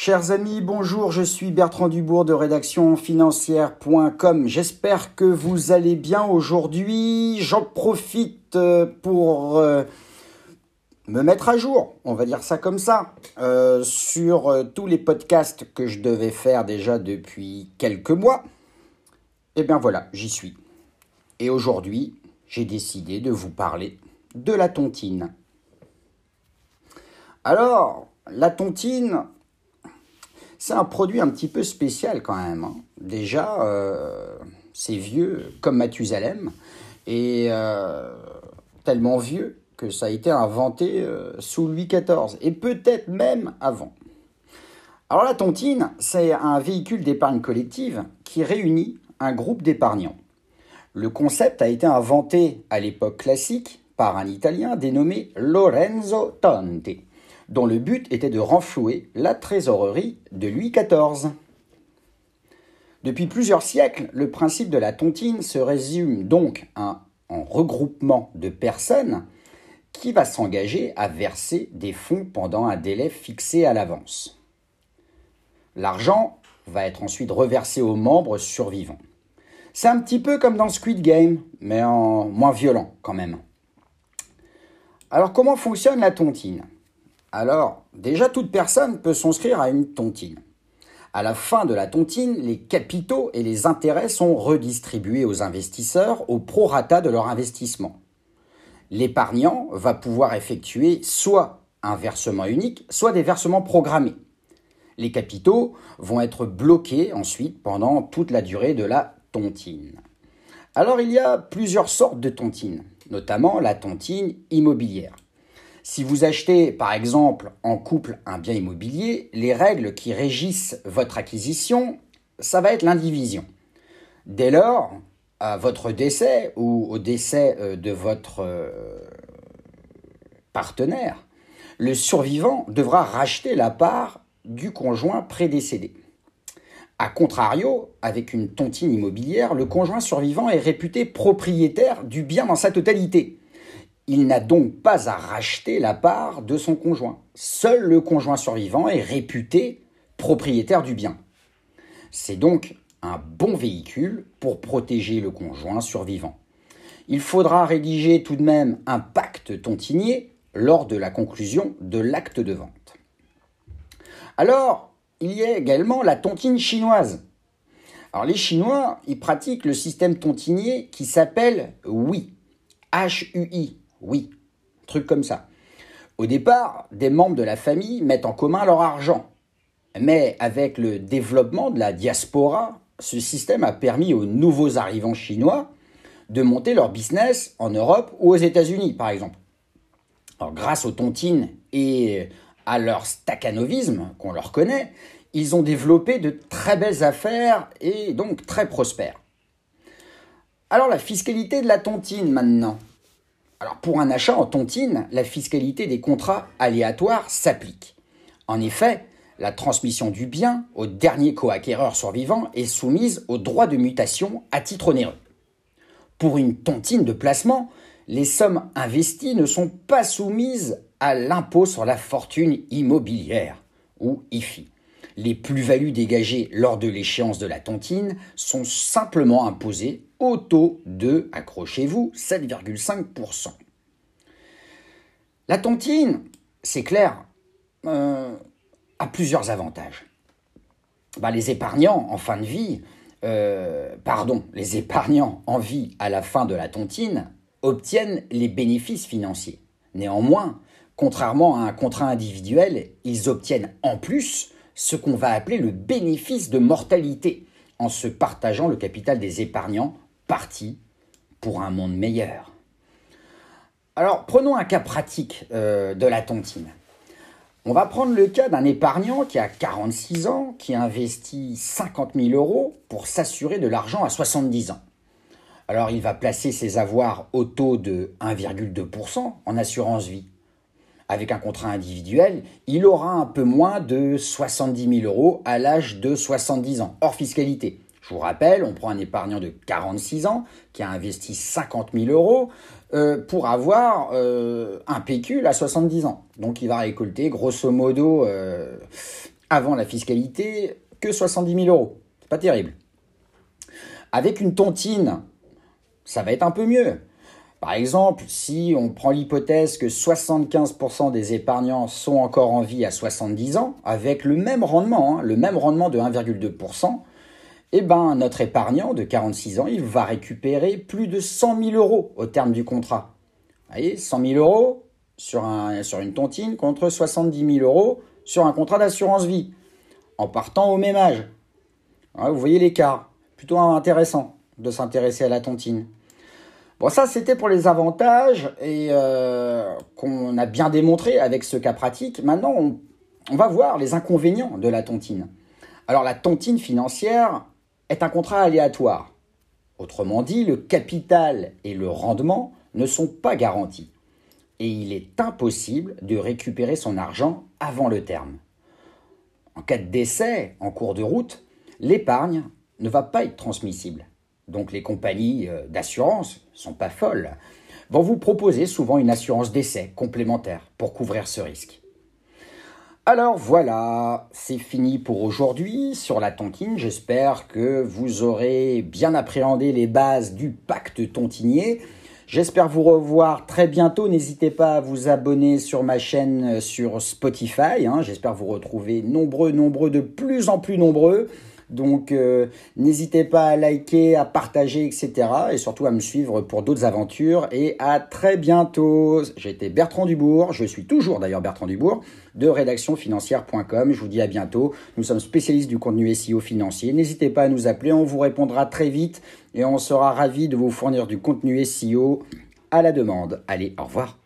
Chers amis, bonjour, je suis Bertrand Dubourg de rédaction financière.com. J'espère que vous allez bien aujourd'hui. J'en profite euh, pour euh, me mettre à jour, on va dire ça comme ça, euh, sur tous les podcasts que je devais faire déjà depuis quelques mois. Et eh bien voilà, j'y suis. Et aujourd'hui, j'ai décidé de vous parler de la tontine. Alors, la tontine, c'est un produit un petit peu spécial quand même. Hein. Déjà, euh, c'est vieux comme Mathusalem et euh, tellement vieux que ça a été inventé euh, sous Louis XIV et peut-être même avant. Alors la tontine, c'est un véhicule d'épargne collective qui réunit un groupe d'épargnants. Le concept a été inventé à l'époque classique par un Italien dénommé Lorenzo Tonti dont le but était de renflouer la trésorerie de Louis XIV. Depuis plusieurs siècles, le principe de la tontine se résume donc en regroupement de personnes qui va s'engager à verser des fonds pendant un délai fixé à l'avance. L'argent va être ensuite reversé aux membres survivants. C'est un petit peu comme dans Squid Game, mais en moins violent quand même. Alors comment fonctionne la tontine? Alors, déjà, toute personne peut s'inscrire à une tontine. À la fin de la tontine, les capitaux et les intérêts sont redistribués aux investisseurs au prorata de leur investissement. L'épargnant va pouvoir effectuer soit un versement unique, soit des versements programmés. Les capitaux vont être bloqués ensuite pendant toute la durée de la tontine. Alors il y a plusieurs sortes de tontines, notamment la tontine immobilière. Si vous achetez par exemple en couple un bien immobilier, les règles qui régissent votre acquisition, ça va être l'indivision. Dès lors, à votre décès ou au décès euh, de votre euh, partenaire, le survivant devra racheter la part du conjoint prédécédé. A contrario, avec une tontine immobilière, le conjoint survivant est réputé propriétaire du bien dans sa totalité. Il n'a donc pas à racheter la part de son conjoint. Seul le conjoint survivant est réputé propriétaire du bien. C'est donc un bon véhicule pour protéger le conjoint survivant. Il faudra rédiger tout de même un pacte tontinier lors de la conclusion de l'acte de vente. Alors, il y a également la tontine chinoise. Alors les Chinois, ils pratiquent le système tontinier qui s'appelle WI, H-U-I, oui, truc comme ça. Au départ, des membres de la famille mettent en commun leur argent. Mais avec le développement de la diaspora, ce système a permis aux nouveaux arrivants chinois de monter leur business en Europe ou aux États-Unis, par exemple. Grâce aux tontines et à leur staccanovisme qu'on leur connaît, ils ont développé de très belles affaires et donc très prospères. Alors la fiscalité de la tontine maintenant. Alors pour un achat en tontine, la fiscalité des contrats aléatoires s'applique. En effet, la transmission du bien au dernier coacquéreur survivant est soumise au droit de mutation à titre onéreux. Pour une tontine de placement, les sommes investies ne sont pas soumises à l'impôt sur la fortune immobilière, ou IFI. Les plus-values dégagées lors de l'échéance de la tontine sont simplement imposées au taux de, accrochez-vous, 7,5%. La tontine, c'est clair, euh, a plusieurs avantages. Bah, les épargnants en fin de vie, euh, pardon, les épargnants en vie à la fin de la tontine obtiennent les bénéfices financiers. Néanmoins, contrairement à un contrat individuel, ils obtiennent en plus ce qu'on va appeler le bénéfice de mortalité, en se partageant le capital des épargnants parti pour un monde meilleur. Alors, prenons un cas pratique euh, de la tontine. On va prendre le cas d'un épargnant qui a 46 ans, qui investit 50 000 euros pour s'assurer de l'argent à 70 ans. Alors, il va placer ses avoirs au taux de 1,2% en assurance vie. Avec un contrat individuel, il aura un peu moins de 70 000 euros à l'âge de 70 ans, hors fiscalité. Je vous rappelle, on prend un épargnant de 46 ans qui a investi 50 000 euros euh, pour avoir euh, un pécule à 70 ans. Donc il va récolter grosso modo avant la fiscalité que 70 000 euros. C'est pas terrible. Avec une tontine, ça va être un peu mieux. Par exemple, si on prend l'hypothèse que 75% des épargnants sont encore en vie à 70 ans, avec le même rendement, hein, le même rendement de 1,2%, eh ben, notre épargnant de 46 ans, il va récupérer plus de 100 000 euros au terme du contrat. Vous voyez, 100 000 euros sur, un, sur une tontine contre 70 000 euros sur un contrat d'assurance vie, en partant au même âge. vous voyez l'écart. Plutôt intéressant de s'intéresser à la tontine. Bon, ça, c'était pour les avantages et euh, qu'on a bien démontré avec ce cas pratique. Maintenant, on, on, va voir les inconvénients de la tontine. Alors, la tontine financière est un contrat aléatoire. Autrement dit, le capital et le rendement ne sont pas garantis. Et il est impossible de récupérer son argent avant le terme. En cas de décès en cours de route, l'épargne ne va pas être transmissible donc les compagnies euh, d'assurance sont pas folles, vont vous proposer souvent une assurance d'essai complémentaire pour couvrir ce risque. Alors voilà, c'est fini pour aujourd'hui sur la tontine. J'espère que vous aurez bien appréhendé les bases du pacte tontinier. J'espère vous revoir très bientôt. N'hésitez pas à vous abonner sur ma chaîne euh, sur Spotify. Hein. J'espère vous retrouver nombreux, nombreux, de plus en plus nombreux. Donc euh, n'hésitez pas à liker, à partager, etc. Et surtout à me suivre pour d'autres aventures. Et à très bientôt. Été Bertrand Dubourg, je suis toujours d'ailleurs Bertrand Dubourg, de rédactionfinancière.com. Je vous dis à bientôt. Nous sommes spécialistes du contenu SEO financier. N'hésitez pas à nous appeler, on vous répondra très vite et on sera ravis de vous fournir du contenu SEO à la demande. Allez, au revoir.